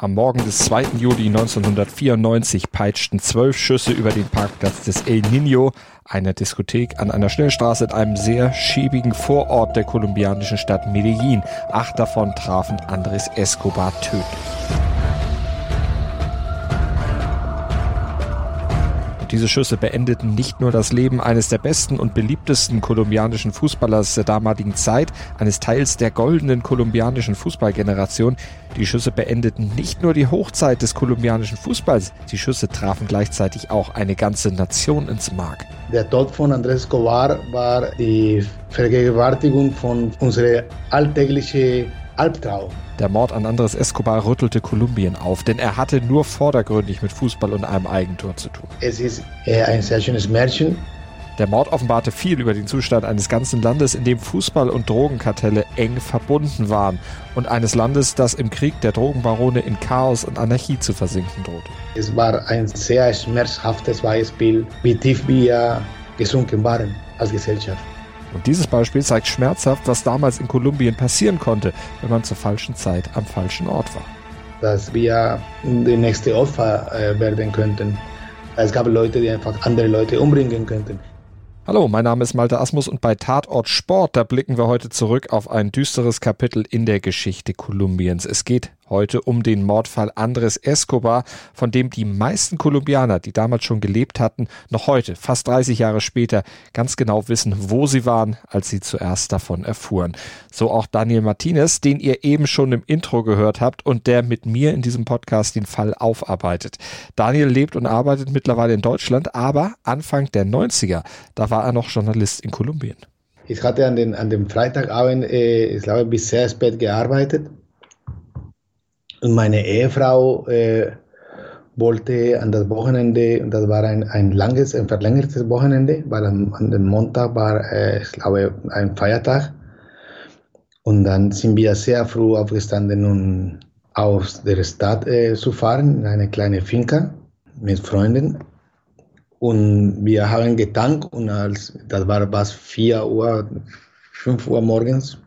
Am Morgen des 2. Juli 1994 peitschten zwölf Schüsse über den Parkplatz des El Nino, einer Diskothek an einer Schnellstraße in einem sehr schäbigen Vorort der kolumbianischen Stadt Medellin. Acht davon trafen Andres Escobar tödlich. Diese Schüsse beendeten nicht nur das Leben eines der besten und beliebtesten kolumbianischen Fußballers der damaligen Zeit, eines Teils der goldenen kolumbianischen Fußballgeneration. Die Schüsse beendeten nicht nur die Hochzeit des kolumbianischen Fußballs, die Schüsse trafen gleichzeitig auch eine ganze Nation ins Mark. Der Tod von Andrés Escobar war die Vergegenwärtigung von unserer alltäglichen Albtraum. Der Mord an Andres Escobar rüttelte Kolumbien auf, denn er hatte nur vordergründig mit Fußball und einem Eigentor zu tun. Es ist äh, ein sehr schönes Märchen. Der Mord offenbarte viel über den Zustand eines ganzen Landes, in dem Fußball und Drogenkartelle eng verbunden waren und eines Landes, das im Krieg der Drogenbarone in Chaos und Anarchie zu versinken drohte. Es war ein sehr schmerzhaftes Beispiel, wie tief wir gesunken waren als Gesellschaft. Und dieses Beispiel zeigt schmerzhaft, was damals in Kolumbien passieren konnte, wenn man zur falschen Zeit am falschen Ort war. Dass wir die nächste Opfer äh, werden könnten. Es gab Leute, die einfach andere Leute umbringen könnten. Hallo, mein Name ist Malte Asmus und bei Tatort Sport, da blicken wir heute zurück auf ein düsteres Kapitel in der Geschichte Kolumbiens. Es geht heute um den Mordfall Andres Escobar, von dem die meisten Kolumbianer, die damals schon gelebt hatten, noch heute, fast 30 Jahre später, ganz genau wissen, wo sie waren, als sie zuerst davon erfuhren. So auch Daniel Martinez, den ihr eben schon im Intro gehört habt und der mit mir in diesem Podcast den Fall aufarbeitet. Daniel lebt und arbeitet mittlerweile in Deutschland, aber Anfang der 90er, da war er noch Journalist in Kolumbien. Ich hatte an, den, an dem Freitagabend, äh, ich glaube, bis sehr spät gearbeitet und meine Ehefrau äh, wollte an das Wochenende, und das war ein, ein langes, ein verlängertes Wochenende, weil an, an dem Montag war, äh, ich glaube, ein Feiertag. Und dann sind wir sehr früh aufgestanden, um aus der Stadt äh, zu fahren, in eine kleine Finca mit Freunden. Und wir haben getankt und als, das war was 4 Uhr, 5 Uhr morgens.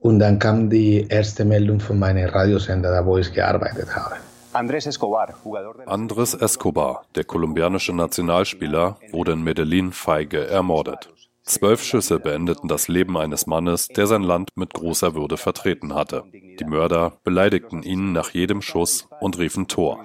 Und dann kam die erste Meldung von meinem Radiosender, da wo ich gearbeitet habe. Andrés Escobar, Andres Escobar, der kolumbianische Nationalspieler, wurde in Medellin feige ermordet. Zwölf Schüsse beendeten das Leben eines Mannes, der sein Land mit großer Würde vertreten hatte. Die Mörder beleidigten ihn nach jedem Schuss und riefen Tor.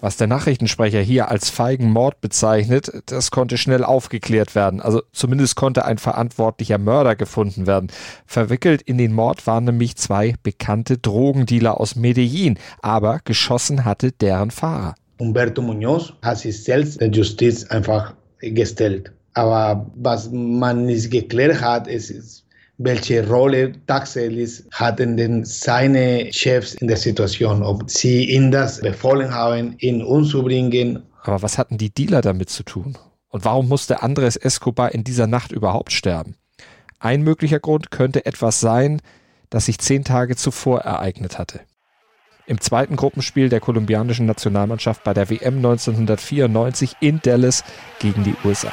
Was der Nachrichtensprecher hier als feigen Mord bezeichnet, das konnte schnell aufgeklärt werden. Also zumindest konnte ein verantwortlicher Mörder gefunden werden. Verwickelt in den Mord waren nämlich zwei bekannte Drogendealer aus Medellin, aber geschossen hatte deren Fahrer. Humberto Muñoz hat sich selbst der Justiz einfach gestellt. Aber was man nicht geklärt hat, ist, welche Rolle tatsächlich hatten denn seine Chefs in der Situation, ob sie ihn das befohlen haben, ihn umzubringen. Aber was hatten die Dealer damit zu tun? Und warum musste Andres Escobar in dieser Nacht überhaupt sterben? Ein möglicher Grund könnte etwas sein, das sich zehn Tage zuvor ereignet hatte. Im zweiten Gruppenspiel der kolumbianischen Nationalmannschaft bei der WM 1994 in Dallas gegen die USA.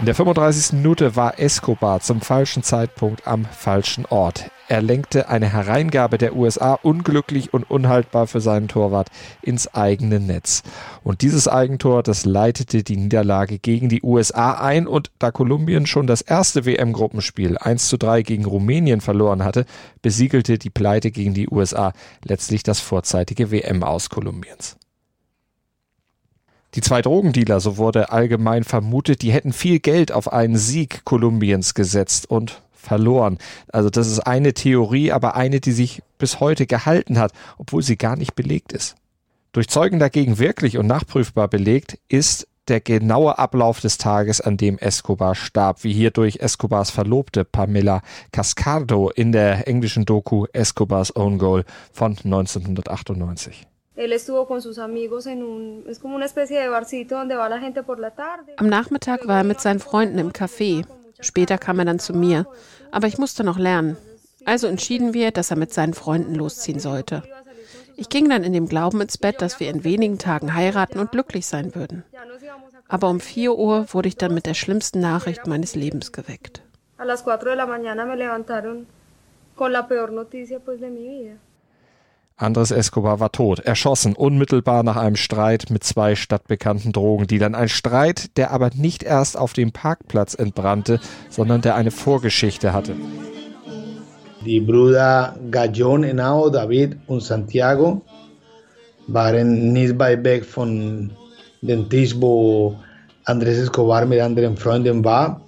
In der 35. Minute war Escobar zum falschen Zeitpunkt am falschen Ort. Er lenkte eine Hereingabe der USA unglücklich und unhaltbar für seinen Torwart ins eigene Netz. Und dieses Eigentor, das leitete die Niederlage gegen die USA ein und da Kolumbien schon das erste WM-Gruppenspiel 1 zu 3 gegen Rumänien verloren hatte, besiegelte die Pleite gegen die USA letztlich das vorzeitige WM aus Kolumbiens. Die zwei Drogendealer, so wurde allgemein vermutet, die hätten viel Geld auf einen Sieg Kolumbiens gesetzt und verloren. Also das ist eine Theorie, aber eine, die sich bis heute gehalten hat, obwohl sie gar nicht belegt ist. Durch Zeugen dagegen wirklich und nachprüfbar belegt ist der genaue Ablauf des Tages, an dem Escobar starb, wie hier durch Escobars Verlobte Pamela Cascardo in der englischen Doku Escobars Own Goal von 1998. Am Nachmittag war er mit seinen Freunden im Café. Später kam er dann zu mir. Aber ich musste noch lernen. Also entschieden wir, dass er mit seinen Freunden losziehen sollte. Ich ging dann in dem Glauben ins Bett, dass wir in wenigen Tagen heiraten und glücklich sein würden. Aber um 4 Uhr wurde ich dann mit der schlimmsten Nachricht meines Lebens geweckt. Andres Escobar war tot, erschossen, unmittelbar nach einem Streit mit zwei stadtbekannten Drogendealern. Ein Streit, der aber nicht erst auf dem Parkplatz entbrannte, sondern der eine Vorgeschichte hatte. Die Brüder Gallon Henao, David und Santiago waren nicht weit weg von dem Tisch, wo Andrés Escobar mit anderen Freunden war.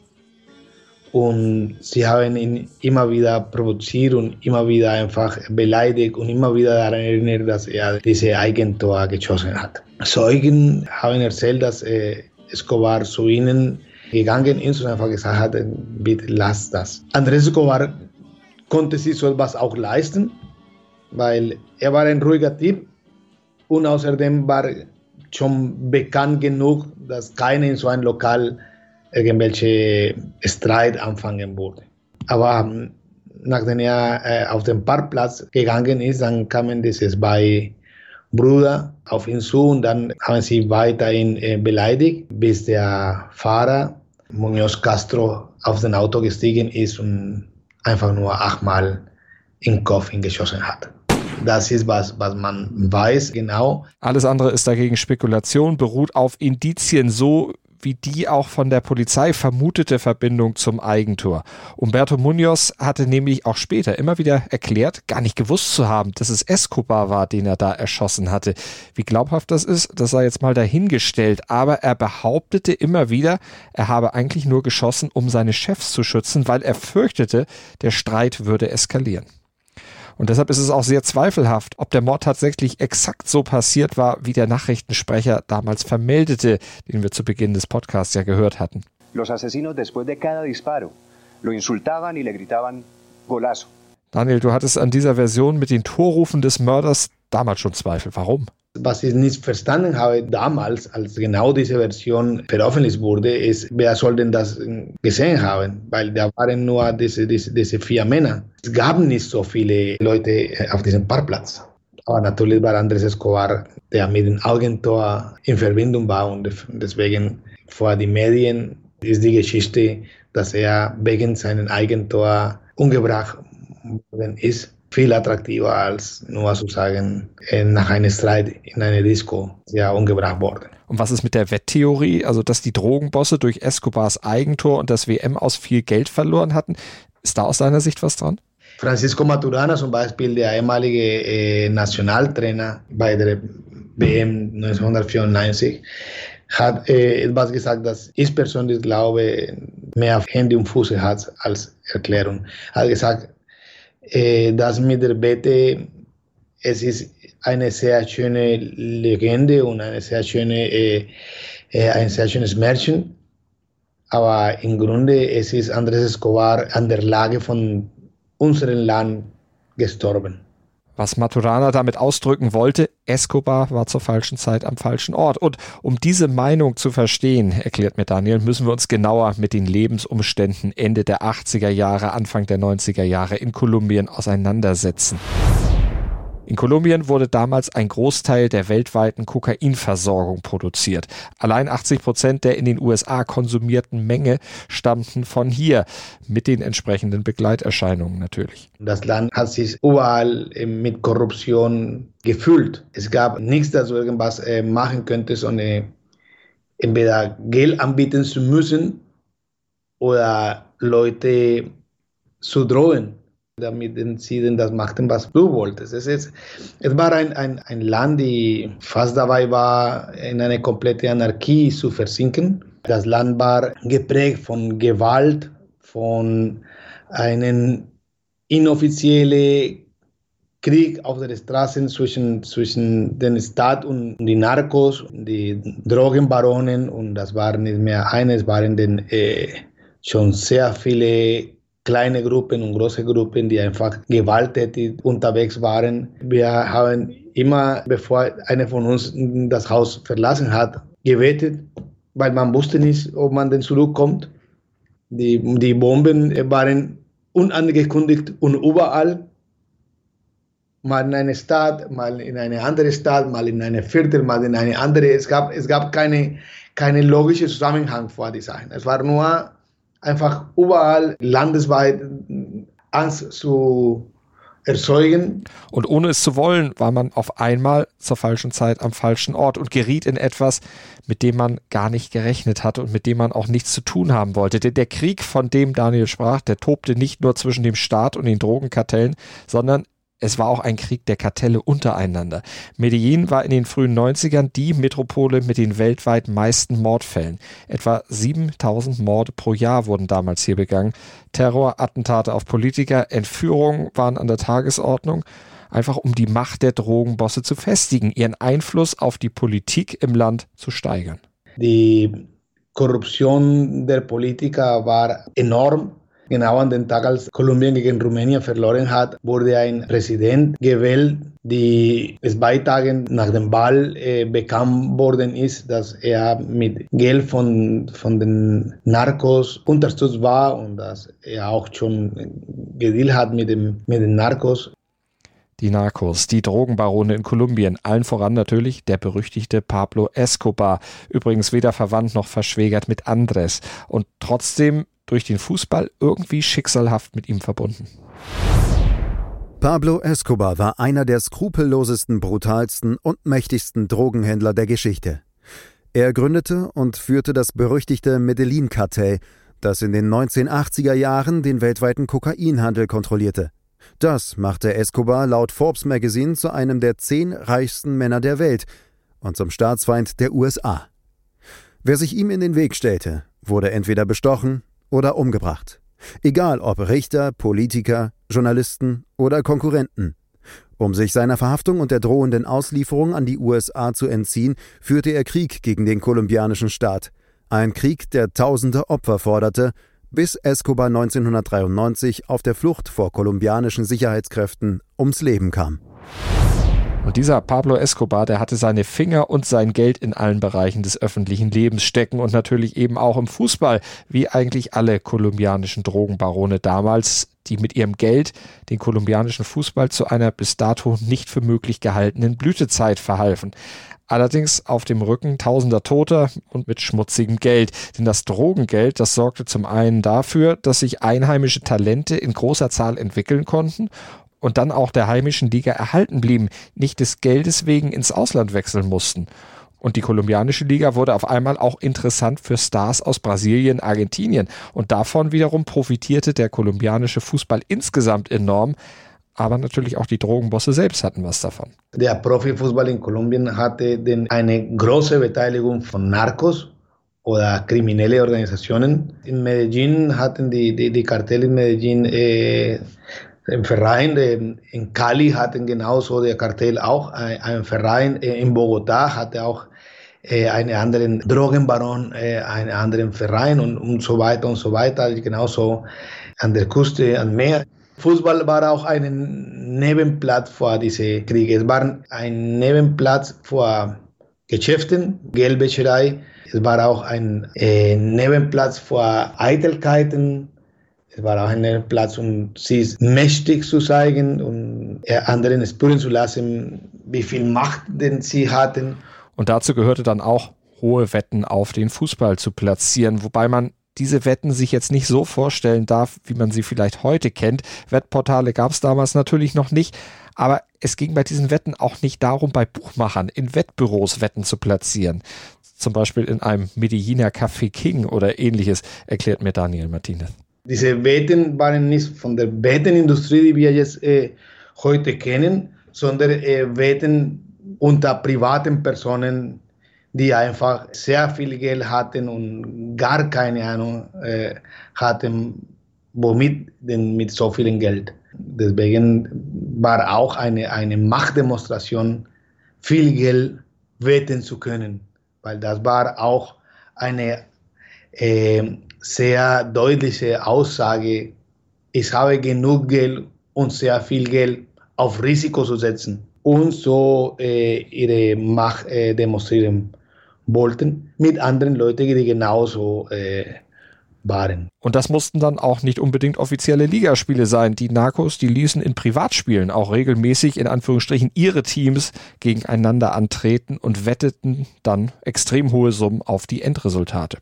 Und sie haben ihn immer wieder provoziert und immer wieder einfach beleidigt und immer wieder daran erinnert, dass er diese Eigentor geschossen hat. Zeugen haben erzählt, dass äh, Escobar zu ihnen gegangen ist und einfach gesagt hat, bitte lass das. Andrés Escobar konnte sich so etwas auch leisten, weil er war ein ruhiger Typ und außerdem war schon bekannt genug, dass keiner in so einem Lokal irgendwelche Streit anfangen würde. Aber ähm, nachdem er äh, auf den Parkplatz gegangen ist, dann kamen diese zwei Brüder auf ihn zu und dann haben sie weiterhin äh, beleidigt, bis der Fahrer Munoz Castro auf den Auto gestiegen ist und einfach nur achtmal den Kopf geschossen hat. Das ist was, was man weiß genau. Alles andere ist dagegen Spekulation, beruht auf Indizien, so wie die auch von der Polizei vermutete Verbindung zum Eigentor. Umberto Munoz hatte nämlich auch später immer wieder erklärt, gar nicht gewusst zu haben, dass es Escobar war, den er da erschossen hatte. Wie glaubhaft das ist, das sei jetzt mal dahingestellt. Aber er behauptete immer wieder, er habe eigentlich nur geschossen, um seine Chefs zu schützen, weil er fürchtete, der Streit würde eskalieren. Und deshalb ist es auch sehr zweifelhaft, ob der Mord tatsächlich exakt so passiert war, wie der Nachrichtensprecher damals vermeldete, den wir zu Beginn des Podcasts ja gehört hatten. Los asesinos después de cada disparo lo insultaban y le gritaban golazo. Daniel, du hattest an dieser Version mit den Torrufen des Mörders damals schon Zweifel. Warum? Was ich nicht verstanden habe damals, als genau diese Version veröffentlicht wurde, ist, wer soll denn das gesehen haben? Weil da waren nur diese, diese, diese vier Männer. Es gab nicht so viele Leute auf diesem Parkplatz. Aber natürlich war Andrés Escobar, der mit dem Augentor in Verbindung war und deswegen vor die Medien ist die Geschichte, dass er wegen seinem Eigentor umgebracht worden ist viel attraktiver als nur zu sagen, äh, nach einem Streit in einer Disco ja umgebracht worden. Und was ist mit der Wetttheorie, also dass die Drogenbosse durch Escobars Eigentor und das WM aus viel Geld verloren hatten? Ist da aus deiner Sicht was dran? Francisco Maturana zum Beispiel, der ehemalige äh, Nationaltrainer bei der WM 1994, hat äh, etwas gesagt, das ich persönlich glaube, mehr Hände und Füße hat als Erklärung. Er hat gesagt, äh, das mit der Bete, es ist eine sehr schöne Legende und eine sehr schöne, äh, ein sehr schönes Märchen. Aber im Grunde es ist Andrés Escobar an der Lage von unserem Land gestorben. Was Maturana damit ausdrücken wollte, Escobar war zur falschen Zeit am falschen Ort. Und um diese Meinung zu verstehen, erklärt mir Daniel, müssen wir uns genauer mit den Lebensumständen Ende der 80er Jahre, Anfang der 90er Jahre in Kolumbien auseinandersetzen. In Kolumbien wurde damals ein Großteil der weltweiten Kokainversorgung produziert. Allein 80 Prozent der in den USA konsumierten Menge stammten von hier, mit den entsprechenden Begleiterscheinungen natürlich. Das Land hat sich überall äh, mit Korruption gefüllt. Es gab nichts, das irgendwas äh, machen könnte, sondern entweder Geld anbieten zu müssen oder Leute zu drohen damit denn das machten, was du wolltest. Es, ist, es war ein, ein, ein Land, die fast dabei war, in eine komplette Anarchie zu versinken. Das Land war geprägt von Gewalt, von einer inoffiziellen Krieg auf der Straße zwischen, zwischen den Staat und die Narcos, die Drogenbaronen und das waren nicht mehr eines, waren den, äh, schon sehr viele kleine Gruppen und große Gruppen, die einfach gewalttätig unterwegs waren. Wir haben immer, bevor einer von uns das Haus verlassen hat, gebetet, weil man wusste nicht, ob man denn zurückkommt. Die, die Bomben waren unangekündigt und überall mal in eine Stadt, mal in eine andere Stadt, mal in eine Viertel, mal in eine andere. Es gab, es gab keine, keine logische Zusammenhang vor Sachen. Es war nur einfach überall landesweit Angst zu erzeugen. Und ohne es zu wollen, war man auf einmal zur falschen Zeit am falschen Ort und geriet in etwas, mit dem man gar nicht gerechnet hatte und mit dem man auch nichts zu tun haben wollte. Denn der Krieg, von dem Daniel sprach, der tobte nicht nur zwischen dem Staat und den Drogenkartellen, sondern es war auch ein Krieg der Kartelle untereinander. Medellin war in den frühen 90ern die Metropole mit den weltweit meisten Mordfällen. Etwa 7000 Morde pro Jahr wurden damals hier begangen. Terror, Attentate auf Politiker, Entführungen waren an der Tagesordnung einfach um die Macht der Drogenbosse zu festigen, ihren Einfluss auf die Politik im Land zu steigern. Die Korruption der Politiker war enorm. Genau an den Tag, als Kolumbien gegen Rumänien verloren hat, wurde ein Präsident gewählt, die zwei Tage nach dem Wahl äh, bekannt worden ist, dass er mit Geld von, von den Narcos unterstützt war und dass er auch schon gedealt hat mit, dem, mit den Narcos. Die Narcos, die Drogenbarone in Kolumbien, allen voran natürlich der berüchtigte Pablo Escobar, übrigens weder verwandt noch verschwägert mit Andres und trotzdem durch den Fußball irgendwie schicksalhaft mit ihm verbunden. Pablo Escobar war einer der skrupellosesten, brutalsten und mächtigsten Drogenhändler der Geschichte. Er gründete und führte das berüchtigte Medellin-Kartell, das in den 1980er Jahren den weltweiten Kokainhandel kontrollierte. Das machte Escobar laut Forbes Magazine zu einem der zehn reichsten Männer der Welt und zum Staatsfeind der USA. Wer sich ihm in den Weg stellte, wurde entweder bestochen, oder umgebracht. Egal ob Richter, Politiker, Journalisten oder Konkurrenten. Um sich seiner Verhaftung und der drohenden Auslieferung an die USA zu entziehen, führte er Krieg gegen den kolumbianischen Staat. Ein Krieg, der tausende Opfer forderte, bis Escobar 1993 auf der Flucht vor kolumbianischen Sicherheitskräften ums Leben kam. Und dieser Pablo Escobar, der hatte seine Finger und sein Geld in allen Bereichen des öffentlichen Lebens stecken und natürlich eben auch im Fußball, wie eigentlich alle kolumbianischen Drogenbarone damals, die mit ihrem Geld den kolumbianischen Fußball zu einer bis dato nicht für möglich gehaltenen Blütezeit verhalfen. Allerdings auf dem Rücken tausender Toter und mit schmutzigem Geld. Denn das Drogengeld, das sorgte zum einen dafür, dass sich einheimische Talente in großer Zahl entwickeln konnten und dann auch der heimischen Liga erhalten blieben, nicht des Geldes wegen ins Ausland wechseln mussten. Und die kolumbianische Liga wurde auf einmal auch interessant für Stars aus Brasilien, Argentinien. Und davon wiederum profitierte der kolumbianische Fußball insgesamt enorm. Aber natürlich auch die Drogenbosse selbst hatten was davon. Der Profifußball in Kolumbien hatte eine große Beteiligung von Narcos oder kriminelle Organisationen. In Medellin hatten die, die, die Kartelle in Medellin äh, im Verein in Cali hatten genauso der Kartell auch einen Verein. In Bogotá hatte auch äh, einen anderen Drogenbaron, äh, einen anderen Verein und, und so weiter und so weiter. Genauso an der Küste, am Meer. Fußball war auch ein Nebenplatz vor diese Kriege. Es war ein Nebenplatz vor Geschäften, Geldwäscherei. Es war auch ein äh, Nebenplatz vor Eitelkeiten, es war auch ein Platz, um sich mächtig zu zeigen und anderen spüren zu lassen, wie viel Macht denn sie hatten. Und dazu gehörte dann auch, hohe Wetten auf den Fußball zu platzieren, wobei man diese Wetten sich jetzt nicht so vorstellen darf, wie man sie vielleicht heute kennt. Wettportale gab es damals natürlich noch nicht, aber es ging bei diesen Wetten auch nicht darum, bei Buchmachern in Wettbüros Wetten zu platzieren. Zum Beispiel in einem Medelliner Café King oder ähnliches, erklärt mir Daniel Martinez. Diese Wetten waren nicht von der Wettenindustrie, die wir jetzt äh, heute kennen, sondern äh, Wetten unter privaten Personen, die einfach sehr viel Geld hatten und gar keine Ahnung äh, hatten, womit denn mit so viel Geld. Deswegen war auch eine, eine Machtdemonstration, viel Geld wetten zu können, weil das war auch eine äh, sehr deutliche Aussage, ich habe genug Geld und sehr viel Geld auf Risiko zu setzen und so äh, ihre Macht äh, demonstrieren wollten mit anderen Leuten, die genauso äh, waren. Und das mussten dann auch nicht unbedingt offizielle Ligaspiele sein. Die Narcos, die ließen in Privatspielen auch regelmäßig in Anführungsstrichen ihre Teams gegeneinander antreten und wetteten dann extrem hohe Summen auf die Endresultate.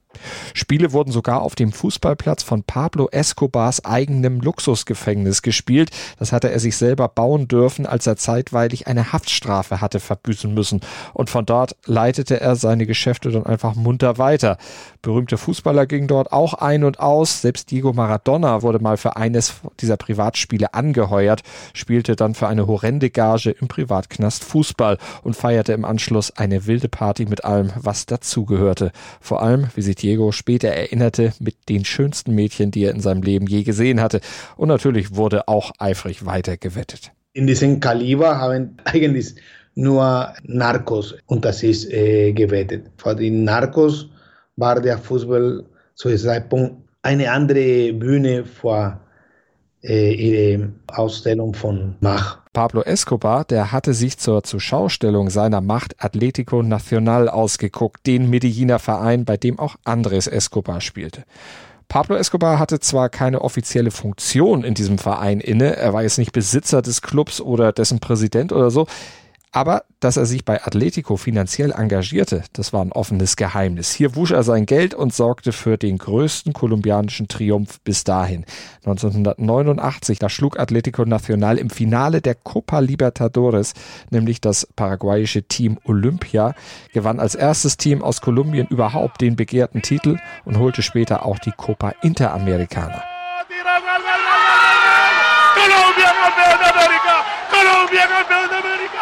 Spiele wurden sogar auf dem Fußballplatz von Pablo Escobars eigenem Luxusgefängnis gespielt. Das hatte er sich selber bauen dürfen, als er zeitweilig eine Haftstrafe hatte verbüßen müssen. Und von dort leitete er seine Geschäfte dann einfach munter weiter. Berühmte Fußballer gingen dort auch ein und aus aus. Selbst Diego Maradona wurde mal für eines dieser Privatspiele angeheuert, spielte dann für eine horrende Gage im Privatknast Fußball und feierte im Anschluss eine wilde Party mit allem, was dazugehörte. Vor allem, wie sich Diego später erinnerte, mit den schönsten Mädchen, die er in seinem Leben je gesehen hatte. Und natürlich wurde auch eifrig weiter gewettet. In diesem Kaliber haben eigentlich nur Narcos unter sich äh, gewettet. Für die Narcos war der Fußball zu diesem Zeitpunkt eine andere Bühne vor äh, ihre Ausstellung von Mach. Pablo Escobar, der hatte sich zur Zuschaustellung seiner Macht Atletico Nacional ausgeguckt, den Medelliner Verein, bei dem auch Andres Escobar spielte. Pablo Escobar hatte zwar keine offizielle Funktion in diesem Verein inne, er war jetzt nicht Besitzer des Clubs oder dessen Präsident oder so, aber dass er sich bei Atletico finanziell engagierte, das war ein offenes Geheimnis. Hier wusch er sein Geld und sorgte für den größten kolumbianischen Triumph bis dahin. 1989, da schlug Atletico Nacional im Finale der Copa Libertadores, nämlich das paraguayische Team Olympia, gewann als erstes Team aus Kolumbien überhaupt den begehrten Titel und holte später auch die Copa Interamericana. Colombia, campeón de América! Colombia, campeón de América!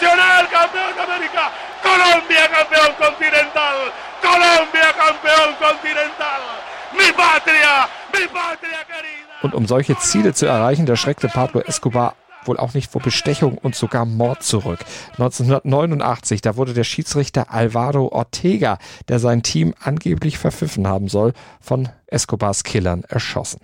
Nacional, campeón de América. Colombia, campeón continental. Colombia, campeón continental. Mi patria, mi patria querida. Und um solche Ziele zu erreichen, da schreckte Pablo Escobar wohl auch nicht vor Bestechung und sogar Mord zurück. 1989, da wurde der Schiedsrichter Alvaro Ortega, der sein Team angeblich verpfiffen haben soll, von Escobars Killern erschossen.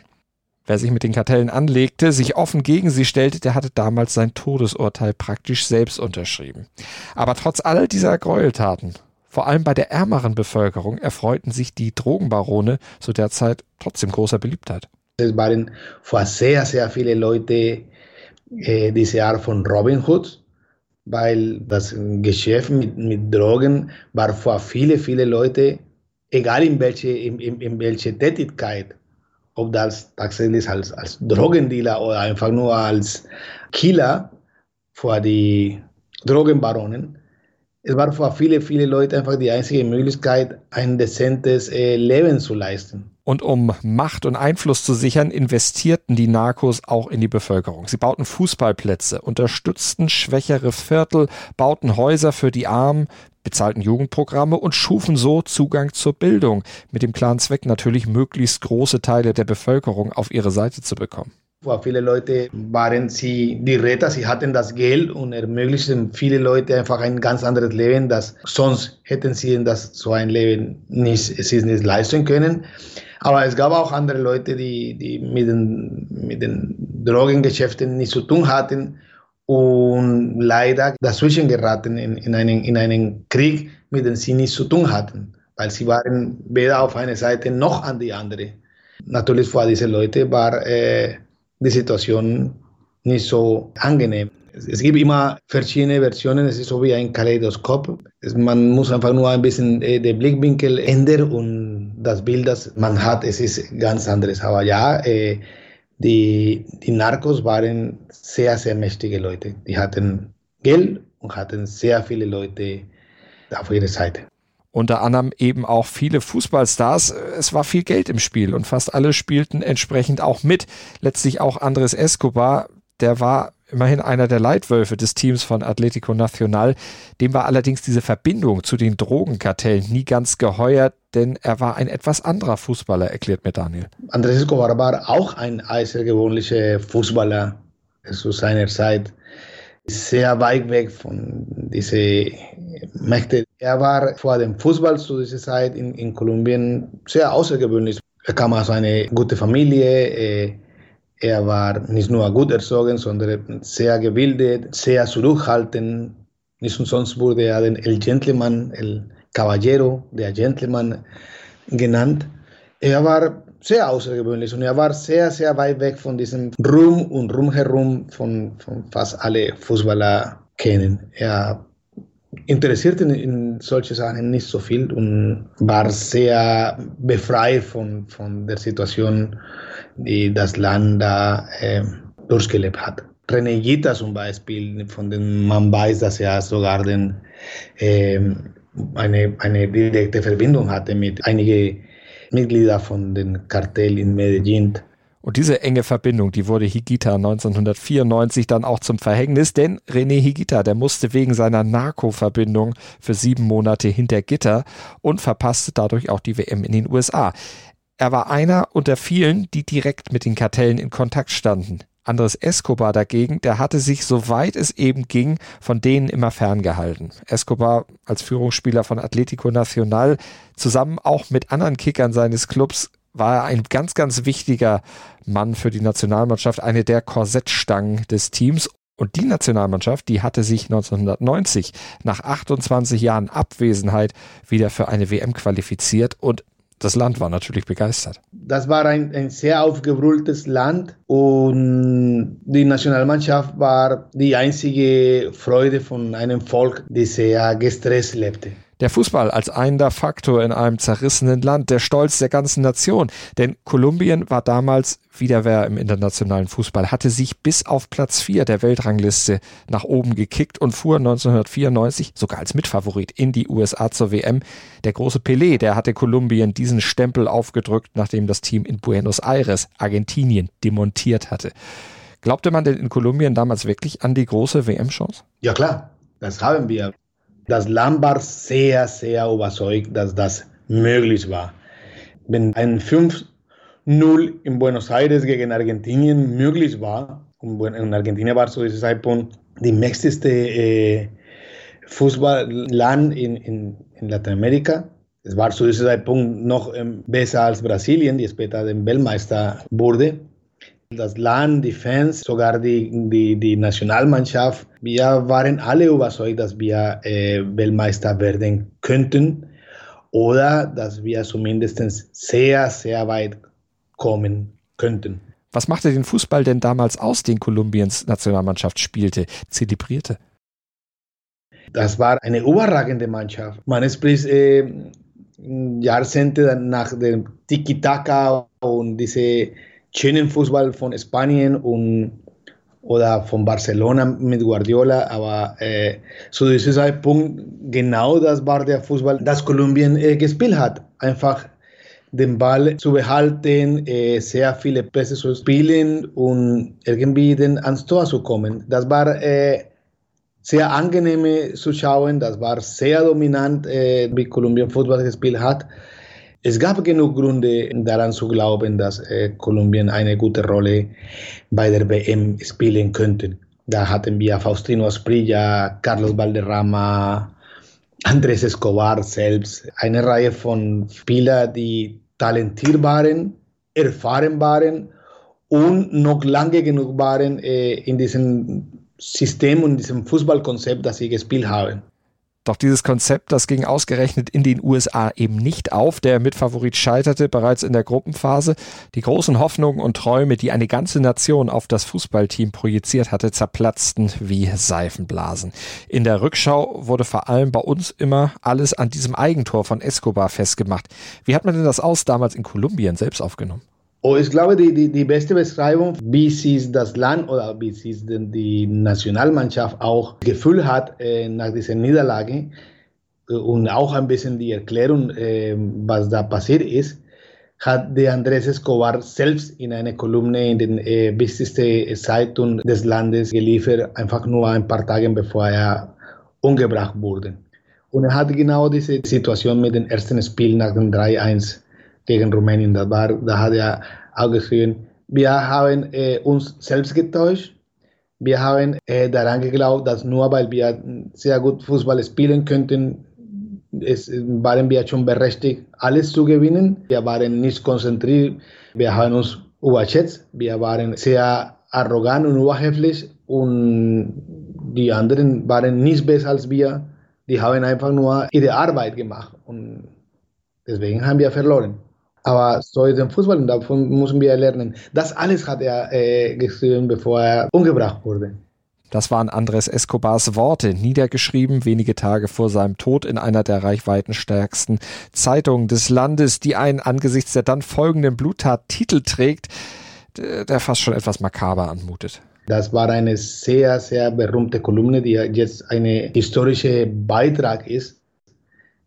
Wer sich mit den Kartellen anlegte, sich offen gegen sie stellte, der hatte damals sein Todesurteil praktisch selbst unterschrieben. Aber trotz all dieser Gräueltaten, vor allem bei der ärmeren Bevölkerung, erfreuten sich die Drogenbarone zu der Zeit trotzdem großer Beliebtheit. Es waren vor sehr, sehr viele Leute äh, diese Art von Robin Hood, weil das Geschäft mit, mit Drogen war für viele, viele Leute, egal in welche, in, in, in welche Tätigkeit, ob das tatsächlich als, als Drogendealer oder einfach nur als Killer vor die Drogenbaronen. Es war für viele, viele Leute einfach die einzige Möglichkeit, ein dezentes äh, Leben zu leisten. Und um Macht und Einfluss zu sichern, investierten die Narcos auch in die Bevölkerung. Sie bauten Fußballplätze, unterstützten schwächere Viertel, bauten Häuser für die Armen, bezahlten Jugendprogramme und schufen so Zugang zur Bildung, mit dem klaren Zweck natürlich möglichst große Teile der Bevölkerung auf ihre Seite zu bekommen. Viele Leute waren sie die Retter, sie hatten das Geld und ermöglichten viele Leute einfach ein ganz anderes Leben, das sonst hätten sie das so ein Leben nicht, sie nicht leisten können. Aber es gab auch andere Leute, die, die mit, den, mit den Drogengeschäften nichts zu tun hatten und leider dazwischen geraten in, in, einen, in einen Krieg, mit dem sie nichts zu tun hatten, weil sie waren weder auf einer Seite noch an die andere. Natürlich für diese Leute war äh, die Situation nicht so angenehm. Es, gibt immer verschiedene Versionen, es ist so wie ein Kaleidoskop. Man muss einfach nur ein bisschen äh, den Blickwinkel ändern und das Bild, das man hat, es ist ganz anderes. Aber ja, äh, die, die Narcos waren sehr, sehr mächtige Leute. Die hatten Geld und hatten sehr viele Leute auf ihrer Seite. Unter anderem eben auch viele Fußballstars. Es war viel Geld im Spiel und fast alle spielten entsprechend auch mit. Letztlich auch Andres Escobar, der war immerhin einer der Leitwölfe des Teams von Atletico Nacional. Dem war allerdings diese Verbindung zu den Drogenkartellen nie ganz geheuer, denn er war ein etwas anderer Fußballer, erklärt mir Daniel. Andrés Escobar war auch ein außergewöhnlicher Fußballer zu seiner Zeit. Sehr weit weg von diesen Mächten. Er war vor dem Fußball zu dieser Zeit in, in Kolumbien sehr außergewöhnlich. Er kam aus einer guten Familie. Äh, er war nicht nur gut erzogen, sondern sehr gebildet, sehr zurückhaltend. Nicht umsonst wurde er den El Gentleman, El Caballero, der Gentleman genannt. Er war sehr außergewöhnlich und er war sehr, sehr weit weg von diesem Ruhm und Rumherum von, von fast alle Fußballer kennen. Er interessierte in solche Sachen nicht so viel und war sehr befreit von, von der Situation, die das Land da äh, durchgelebt hat. René Gita zum Beispiel, von dem man weiß, dass er sogar den, äh, eine, eine direkte Verbindung hatte mit einigen Mitgliedern von dem Kartell in Medellin. Und diese enge Verbindung, die wurde Higita 1994 dann auch zum Verhängnis, denn René Higita, der musste wegen seiner Narko-Verbindung für sieben Monate hinter Gitter und verpasste dadurch auch die WM in den USA. Er war einer unter vielen, die direkt mit den Kartellen in Kontakt standen. Andres Escobar dagegen, der hatte sich, soweit es eben ging, von denen immer ferngehalten. Escobar als Führungsspieler von Atletico Nacional, zusammen auch mit anderen Kickern seines Clubs, war er ein ganz, ganz wichtiger Mann für die Nationalmannschaft, eine der Korsettstangen des Teams. Und die Nationalmannschaft, die hatte sich 1990 nach 28 Jahren Abwesenheit wieder für eine WM qualifiziert und das Land war natürlich begeistert. Das war ein, ein sehr aufgebrülltes Land und die Nationalmannschaft war die einzige Freude von einem Volk, die sehr gestresst lebte. Der Fußball als einender Faktor in einem zerrissenen Land, der Stolz der ganzen Nation. Denn Kolumbien war damals wieder wer im internationalen Fußball, hatte sich bis auf Platz 4 der Weltrangliste nach oben gekickt und fuhr 1994 sogar als Mitfavorit in die USA zur WM. Der große Pelé, der hatte Kolumbien diesen Stempel aufgedrückt, nachdem das Team in Buenos Aires, Argentinien, demontiert hatte. Glaubte man denn in Kolumbien damals wirklich an die große WM-Chance? Ja klar, das haben wir. Das Land war sehr, sehr überzeugt, dass das möglich war. Wenn ein 5-0 in Buenos Aires gegen Argentinien möglich war, und Argentinien war zu diesem Zeitpunkt die mächtigste äh, Fußballland in, in, in Lateinamerika. Es war zu diesem Zeitpunkt noch ähm, besser als Brasilien, die später den Weltmeister wurde das Land, die Fans, sogar die, die, die Nationalmannschaft. Wir waren alle überzeugt, dass wir äh, Weltmeister werden könnten oder dass wir zumindest sehr, sehr weit kommen könnten. Was machte den Fußball denn damals aus, den Kolumbiens Nationalmannschaft spielte, zelebrierte? Das war eine überragende Mannschaft. Man spricht äh, Jahrzehnte nach dem Tiki-Taka und diese schönen Fußball von Spanien und, oder von Barcelona mit Guardiola, aber äh, zu diesem Zeitpunkt genau das war der Fußball, das Kolumbien äh, gespielt hat. Einfach den Ball zu behalten, äh, sehr viele Pässe zu spielen und irgendwie den ans Tor zu kommen. Das war äh, sehr angenehm zu schauen, das war sehr dominant, äh, wie Kolumbien Fußball gespielt hat. Es gab genug Gründe daran zu glauben, dass äh, Kolumbien eine gute Rolle bei der WM spielen könnte. Da hatten wir Faustino Asprilla, Carlos Valderrama, Andrés Escobar selbst, eine Reihe von Spielern, die talentiert waren, erfahren waren und noch lange genug waren äh, in diesem System und diesem Fußballkonzept, das sie gespielt haben. Doch dieses Konzept, das ging ausgerechnet in den USA eben nicht auf. Der Mitfavorit scheiterte bereits in der Gruppenphase. Die großen Hoffnungen und Träume, die eine ganze Nation auf das Fußballteam projiziert hatte, zerplatzten wie Seifenblasen. In der Rückschau wurde vor allem bei uns immer alles an diesem Eigentor von Escobar festgemacht. Wie hat man denn das aus damals in Kolumbien selbst aufgenommen? Oh, ich glaube, die, die, die beste Beschreibung, wie sich das Land oder wie sich die Nationalmannschaft auch gefühlt hat äh, nach dieser Niederlage äh, und auch ein bisschen die Erklärung, äh, was da passiert ist, hat der Andrés Escobar selbst in einer Kolumne in den äh, wichtigsten Zeitung des Landes geliefert, einfach nur ein paar Tage bevor er umgebracht wurde. Und er hatte genau diese Situation mit dem ersten Spiel nach dem 3-1 gegen Rumänien. Da, war, da hat er auch geschrieben, wir haben äh, uns selbst getäuscht. Wir haben äh, daran geglaubt, dass nur weil wir sehr gut Fußball spielen könnten, es, waren wir schon berechtigt, alles zu gewinnen. Wir waren nicht konzentriert, wir haben uns überschätzt, wir waren sehr arrogant und überheblich und die anderen waren nicht besser als wir. Die haben einfach nur ihre Arbeit gemacht und deswegen haben wir verloren. Aber so ist im Fußball und davon müssen wir lernen. Das alles hat er äh, geschrieben, bevor er umgebracht wurde. Das waren Andres Escobars Worte, niedergeschrieben wenige Tage vor seinem Tod in einer der reichweitenstärksten Zeitungen des Landes, die einen angesichts der dann folgenden Bluttat Titel trägt, der fast schon etwas makaber anmutet. Das war eine sehr, sehr berühmte Kolumne, die jetzt eine historische Beitrag ist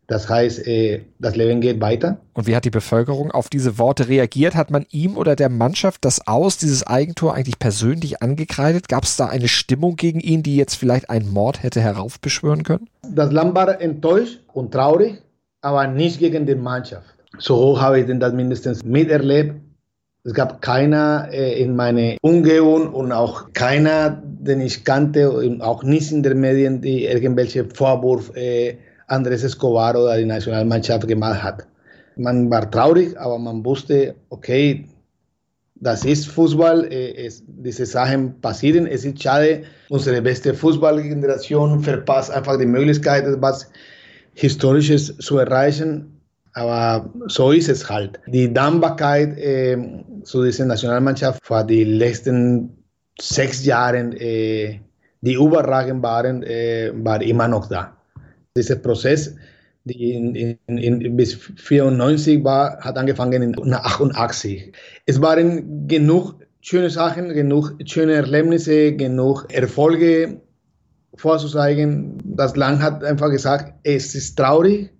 das heißt, äh, das Leben geht weiter. Und wie hat die Bevölkerung auf diese Worte reagiert? Hat man ihm oder der Mannschaft das Aus, dieses Eigentor eigentlich persönlich angekreidet? Gab es da eine Stimmung gegen ihn, die jetzt vielleicht einen Mord hätte heraufbeschwören können? Das Land war enttäuscht und traurig, aber nicht gegen die Mannschaft. So habe ich denn das mindestens miterlebt. Es gab keiner äh, in meiner Umgebung und auch keiner, den ich kannte, auch nicht in den Medien, die irgendwelche Vorwürfe äh, Andrés Escobar oder die Nationalmannschaft gemacht hat. Man war traurig, aber man wusste, okay, das ist Fußball, äh, es, diese Sachen passieren, es ist schade, unsere beste Fußballgeneration verpasst einfach die Möglichkeit, etwas Historisches zu erreichen, aber so ist es halt. Die Dankbarkeit äh, zu dieser Nationalmannschaft vor die letzten sechs Jahren, äh, die überragend waren, äh, war immer noch da dieser Prozess, die in, in, in, bis 94 war, hat angefangen in 88. Es waren genug schöne Sachen, genug schöne Erlebnisse, genug Erfolge vorzuzeigen. Das Land hat einfach gesagt, es ist traurig,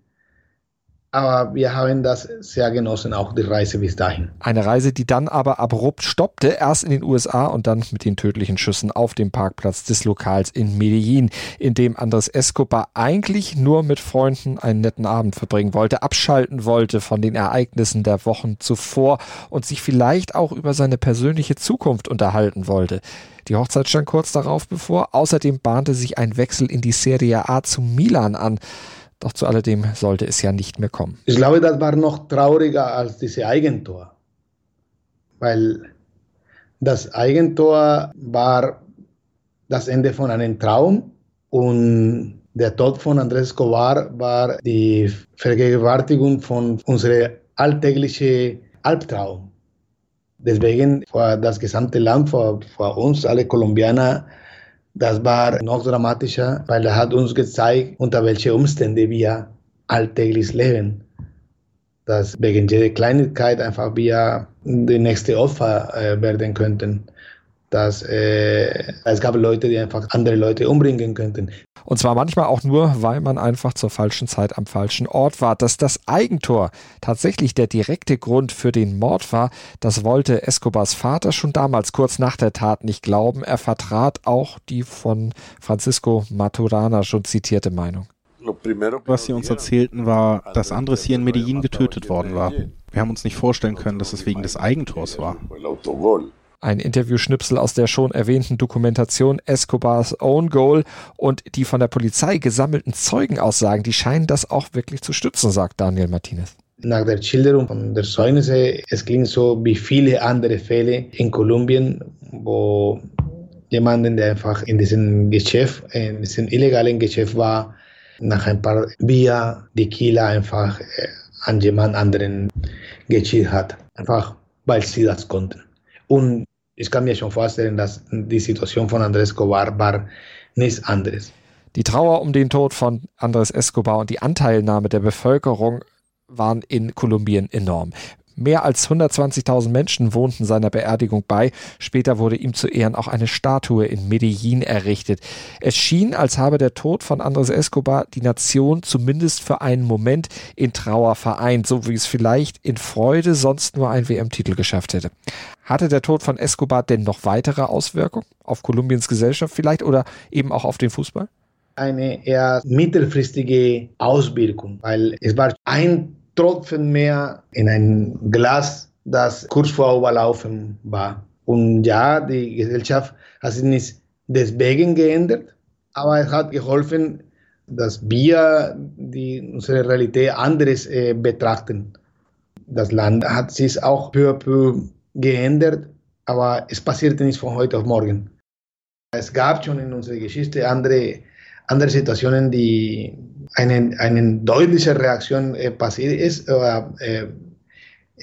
aber wir haben das sehr genossen, auch die Reise bis dahin. Eine Reise, die dann aber abrupt stoppte, erst in den USA und dann mit den tödlichen Schüssen auf dem Parkplatz des Lokals in Medellin, in dem Andres Escobar eigentlich nur mit Freunden einen netten Abend verbringen wollte, abschalten wollte von den Ereignissen der Wochen zuvor und sich vielleicht auch über seine persönliche Zukunft unterhalten wollte. Die Hochzeit stand kurz darauf bevor. Außerdem bahnte sich ein Wechsel in die Serie A zu Milan an. Doch zu alledem sollte es ja nicht mehr kommen. Ich glaube, das war noch trauriger als diese Eigentor. Weil das Eigentor war das Ende von einem Traum und der Tod von Andrés Escobar war die Vergegenwärtigung von unserem alltäglichen Albtraum. Deswegen war das gesamte Land, vor uns, alle Kolumbianer, das war noch dramatischer, weil er hat uns gezeigt, unter welchen Umständen wir alltäglich leben. Dass wegen jeder Kleinigkeit einfach wir die nächste Opfer äh, werden könnten. Dass äh, es gab Leute, die einfach andere Leute umbringen könnten. Und zwar manchmal auch nur, weil man einfach zur falschen Zeit am falschen Ort war. Dass das Eigentor tatsächlich der direkte Grund für den Mord war, das wollte Escobars Vater schon damals kurz nach der Tat nicht glauben. Er vertrat auch die von Francisco Maturana schon zitierte Meinung. Was sie uns erzählten, war, dass Andres hier in Medellin getötet worden war. Wir haben uns nicht vorstellen können, dass es wegen des Eigentors war. Ein Interviewschnipsel aus der schon erwähnten Dokumentation Escobars Own Goal und die von der Polizei gesammelten Zeugenaussagen, die scheinen das auch wirklich zu stützen, sagt Daniel Martinez. Nach der Schilderung von der Zeugnisse, es klingt so wie viele andere Fälle in Kolumbien, wo jemanden, der einfach in diesem Geschäft, in diesem illegalen Geschäft war, nach ein paar Bier die Kieler einfach äh, an jemand anderen geschickt hat. Einfach, weil sie das konnten. Und ich kann mir schon vorstellen, dass die Situation von Andrés Escobar war nichts anderes. Die Trauer um den Tod von Andrés Escobar und die Anteilnahme der Bevölkerung waren in Kolumbien enorm. Mehr als 120.000 Menschen wohnten seiner Beerdigung bei. Später wurde ihm zu Ehren auch eine Statue in Medellin errichtet. Es schien, als habe der Tod von Andres Escobar die Nation zumindest für einen Moment in Trauer vereint, so wie es vielleicht in Freude sonst nur ein WM-Titel geschafft hätte. Hatte der Tod von Escobar denn noch weitere Auswirkungen auf Kolumbiens Gesellschaft vielleicht oder eben auch auf den Fußball? Eine eher mittelfristige Auswirkung, weil es war ein Tropfen mehr in ein Glas, das kurz vor Überlaufen war. Und ja, die Gesellschaft hat sich nicht deswegen geändert, aber es hat geholfen, dass wir die, unsere Realität anderes äh, betrachten. Das Land hat sich auch peu à peu geändert, aber es passierte nicht von heute auf morgen. Es gab schon in unserer Geschichte andere, andere Situationen, die eine, eine deutliche Reaktion äh, passiert ist. Äh,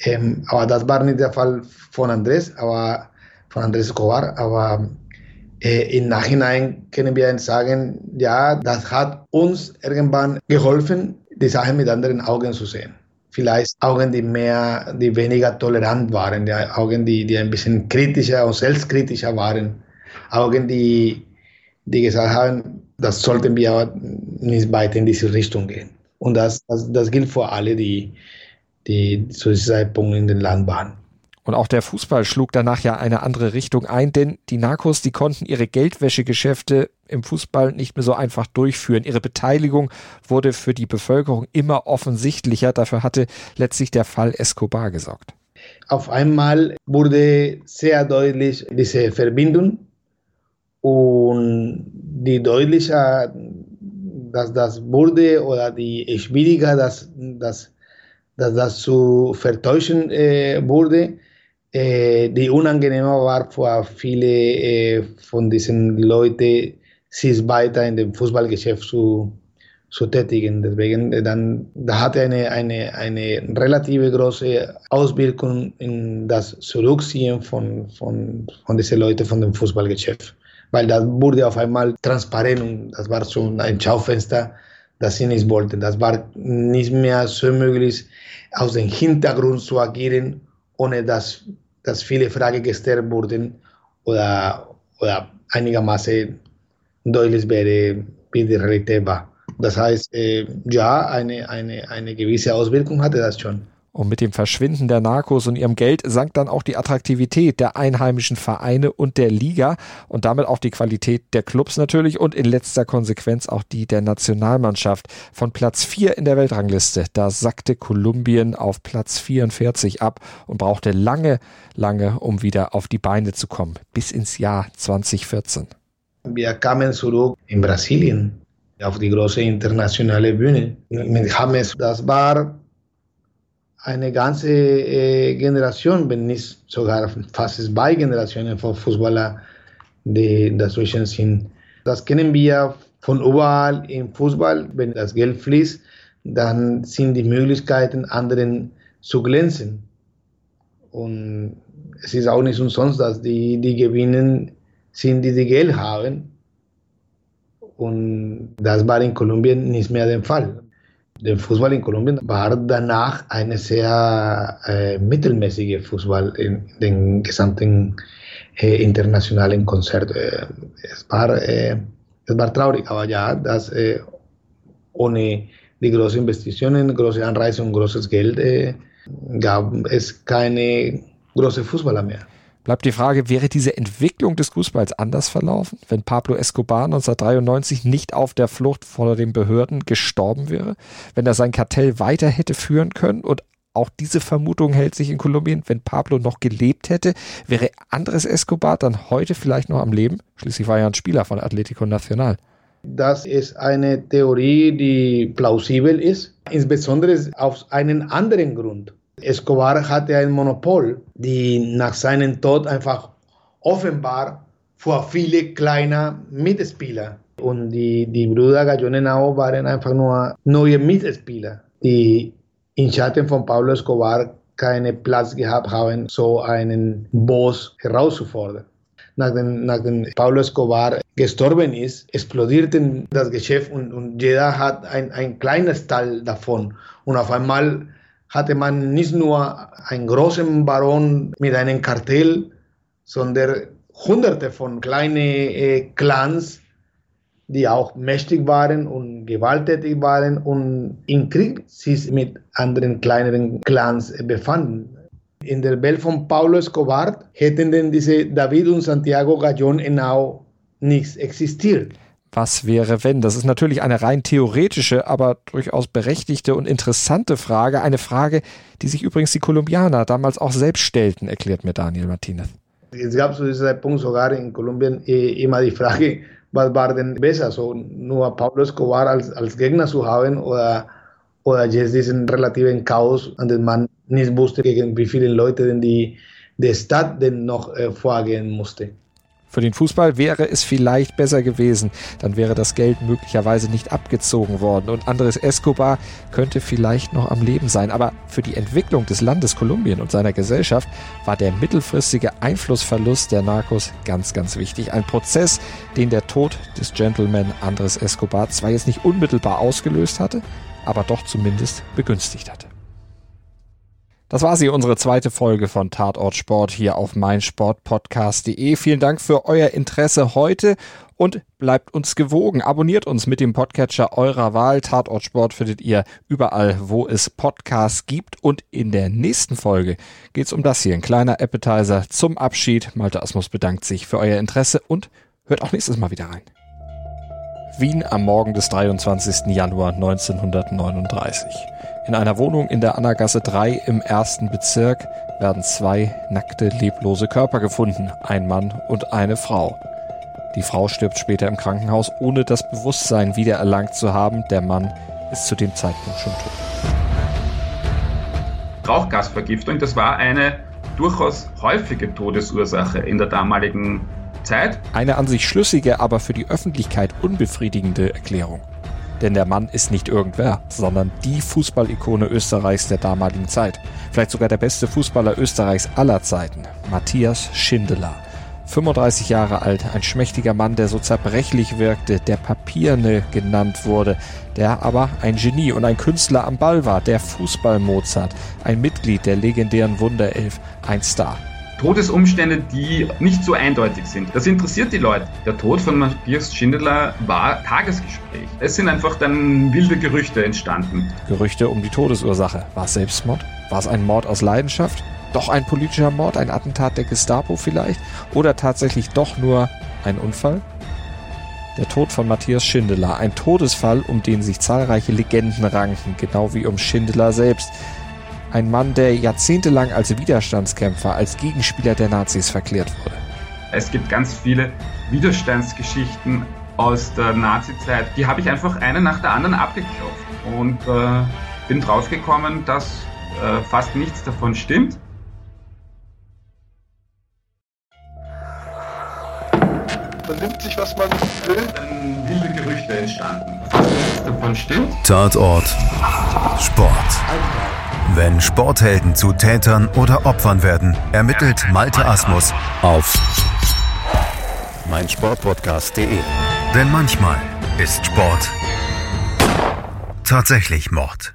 äh, aber das war nicht der Fall von Andrés, aber von Andrés Escobar. Aber äh, im Nachhinein können wir sagen, ja, das hat uns irgendwann geholfen, die Sache mit anderen Augen zu sehen. Vielleicht Augen, die mehr, die weniger tolerant waren, die Augen, die, die ein bisschen kritischer und selbstkritischer waren, Augen, die, die gesagt haben, das sollten wir aber nicht weiter in diese Richtung gehen. Und das, das, das gilt für alle, die, die zu diesem Zeitpunkt in den Land waren. Und auch der Fußball schlug danach ja eine andere Richtung ein, denn die Narcos, die konnten ihre Geldwäschegeschäfte im Fußball nicht mehr so einfach durchführen. Ihre Beteiligung wurde für die Bevölkerung immer offensichtlicher. Dafür hatte letztlich der Fall Escobar gesorgt. Auf einmal wurde sehr deutlich diese Verbindung und die deutlicher, dass das wurde oder die schwieriger, dass, dass, dass das zu vertäuschen äh, wurde, äh, die unangenehmer war für viele äh, von diesen Leuten, sich weiter in dem Fußballgeschäft zu, zu tätigen. Deswegen äh, dann, da hatte eine, eine, eine relative große Auswirkung in das Zurückziehen von, von, von diesen Leuten von dem Fußballgeschäft weil das wurde auf einmal transparent und das war so ein Schaufenster, das sie nicht wollten. Das war nicht mehr so möglich, aus dem Hintergrund zu agieren, ohne dass, dass viele Fragen gestellt wurden oder, oder einigermaßen deutlich wäre, wie die Realität war. Das heißt, äh, ja, eine, eine, eine gewisse Auswirkung hatte das schon. Und mit dem Verschwinden der Narcos und ihrem Geld sank dann auch die Attraktivität der einheimischen Vereine und der Liga und damit auch die Qualität der Clubs natürlich und in letzter Konsequenz auch die der Nationalmannschaft. Von Platz 4 in der Weltrangliste, da sackte Kolumbien auf Platz 44 ab und brauchte lange, lange, um wieder auf die Beine zu kommen, bis ins Jahr 2014. Wir kamen zurück in Brasilien auf die große internationale Bühne mit James. Das war eine ganze äh, Generation, wenn nicht sogar fast zwei Generationen von Fußballern, die dazwischen sind. Das kennen wir von überall im Fußball. Wenn das Geld fließt, dann sind die Möglichkeiten, anderen zu glänzen. Und es ist auch nicht umsonst, dass die, die gewinnen, sind die, die Geld haben. Und das war in Kolumbien nicht mehr der Fall. Der Fußball in Kolumbien war danach eine sehr äh, mittelmäßige Fußball in den gesamten äh, internationalen Konzert. Äh, es, war, äh, es war traurig, aber ja, dass äh, ohne die großen Investitionen, große Anreize und großes Geld äh, gab es keine große Fußballer mehr. Bleibt die Frage, wäre diese Entwicklung des Fußballs anders verlaufen, wenn Pablo Escobar 1993 nicht auf der Flucht vor den Behörden gestorben wäre, wenn er sein Kartell weiter hätte führen können und auch diese Vermutung hält sich in Kolumbien, wenn Pablo noch gelebt hätte, wäre Andres Escobar dann heute vielleicht noch am Leben? Schließlich war er ein Spieler von Atletico Nacional. Das ist eine Theorie, die plausibel ist, insbesondere aus einem anderen Grund. Escobar hatte ein Monopol, die nach seinem Tod einfach offenbar für viele kleine Mitspieler. Und die, die Brüder Gallonenao waren einfach nur neue Mitspieler, die in Schatten von Pablo Escobar keinen Platz gehabt haben, so einen Boss herauszufordern. Nachdem, nachdem Pablo Escobar gestorben ist, explodierte das Geschäft und, und jeder hat ein, ein kleines Teil davon. Und auf einmal hatte man nicht nur einen großen Baron mit einem Kartell, sondern hunderte von kleinen äh, Clans, die auch mächtig waren und gewalttätig waren und im Krieg sich mit anderen kleineren Clans befanden. In der Welt von Paulo Escobar hätten denn diese David und Santiago Gallon Henao nichts existiert. Was wäre, wenn? Das ist natürlich eine rein theoretische, aber durchaus berechtigte und interessante Frage. Eine Frage, die sich übrigens die Kolumbianer damals auch selbst stellten, erklärt mir Daniel Martinez. Es gab zu diesem Zeitpunkt sogar in Kolumbien eh, immer die Frage, was war denn besser, so nur Pablo Escobar als, als Gegner zu haben oder, oder jetzt diesen relativen Chaos, an dem man nicht wusste, gegen wie viele Leute denn die, die Stadt denn noch äh, vorgehen musste. Für den Fußball wäre es vielleicht besser gewesen, dann wäre das Geld möglicherweise nicht abgezogen worden und Andres Escobar könnte vielleicht noch am Leben sein. Aber für die Entwicklung des Landes Kolumbien und seiner Gesellschaft war der mittelfristige Einflussverlust der Narcos ganz, ganz wichtig. Ein Prozess, den der Tod des Gentleman Andres Escobar zwar jetzt nicht unmittelbar ausgelöst hatte, aber doch zumindest begünstigt hatte. Das war sie, unsere zweite Folge von Tatort Sport hier auf meinsportpodcast.de. Vielen Dank für euer Interesse heute und bleibt uns gewogen. Abonniert uns mit dem Podcatcher eurer Wahl. Tatort Sport findet ihr überall, wo es Podcasts gibt. Und in der nächsten Folge geht es um das hier. Ein kleiner Appetizer zum Abschied. Malte Asmus bedankt sich für euer Interesse und hört auch nächstes Mal wieder rein. Wien am Morgen des 23. Januar 1939. In einer Wohnung in der Annagasse 3 im ersten Bezirk werden zwei nackte, leblose Körper gefunden, ein Mann und eine Frau. Die Frau stirbt später im Krankenhaus, ohne das Bewusstsein wiedererlangt zu haben. Der Mann ist zu dem Zeitpunkt schon tot. Rauchgasvergiftung, das war eine durchaus häufige Todesursache in der damaligen Zeit. Eine an sich schlüssige, aber für die Öffentlichkeit unbefriedigende Erklärung. Denn der Mann ist nicht irgendwer, sondern die Fußballikone Österreichs der damaligen Zeit. Vielleicht sogar der beste Fußballer Österreichs aller Zeiten, Matthias Schindler. 35 Jahre alt, ein schmächtiger Mann, der so zerbrechlich wirkte, der Papierne genannt wurde, der aber ein Genie und ein Künstler am Ball war, der Fußball-Mozart, ein Mitglied der legendären Wunderelf, ein Star. Todesumstände, die nicht so eindeutig sind. Das interessiert die Leute. Der Tod von Matthias Schindler war Tagesgespräch. Es sind einfach dann wilde Gerüchte entstanden. Gerüchte um die Todesursache. War es Selbstmord? War es ein Mord aus Leidenschaft? Doch ein politischer Mord, ein Attentat der Gestapo vielleicht? Oder tatsächlich doch nur ein Unfall? Der Tod von Matthias Schindler, ein Todesfall, um den sich zahlreiche Legenden ranken, genau wie um Schindler selbst. Ein Mann, der jahrzehntelang als Widerstandskämpfer, als Gegenspieler der Nazis verklärt wurde. Es gibt ganz viele Widerstandsgeschichten aus der Nazizeit. Die habe ich einfach eine nach der anderen abgeklopft und äh, bin draufgekommen, dass äh, fast nichts davon stimmt. Man nimmt sich, was man will. Dann wilde Gerüchte entstanden. Fast nichts davon stimmt. Tatort Sport. Wenn Sporthelden zu Tätern oder Opfern werden, ermittelt Malte Asmus auf meinsportpodcast.de. Denn manchmal ist Sport tatsächlich Mord.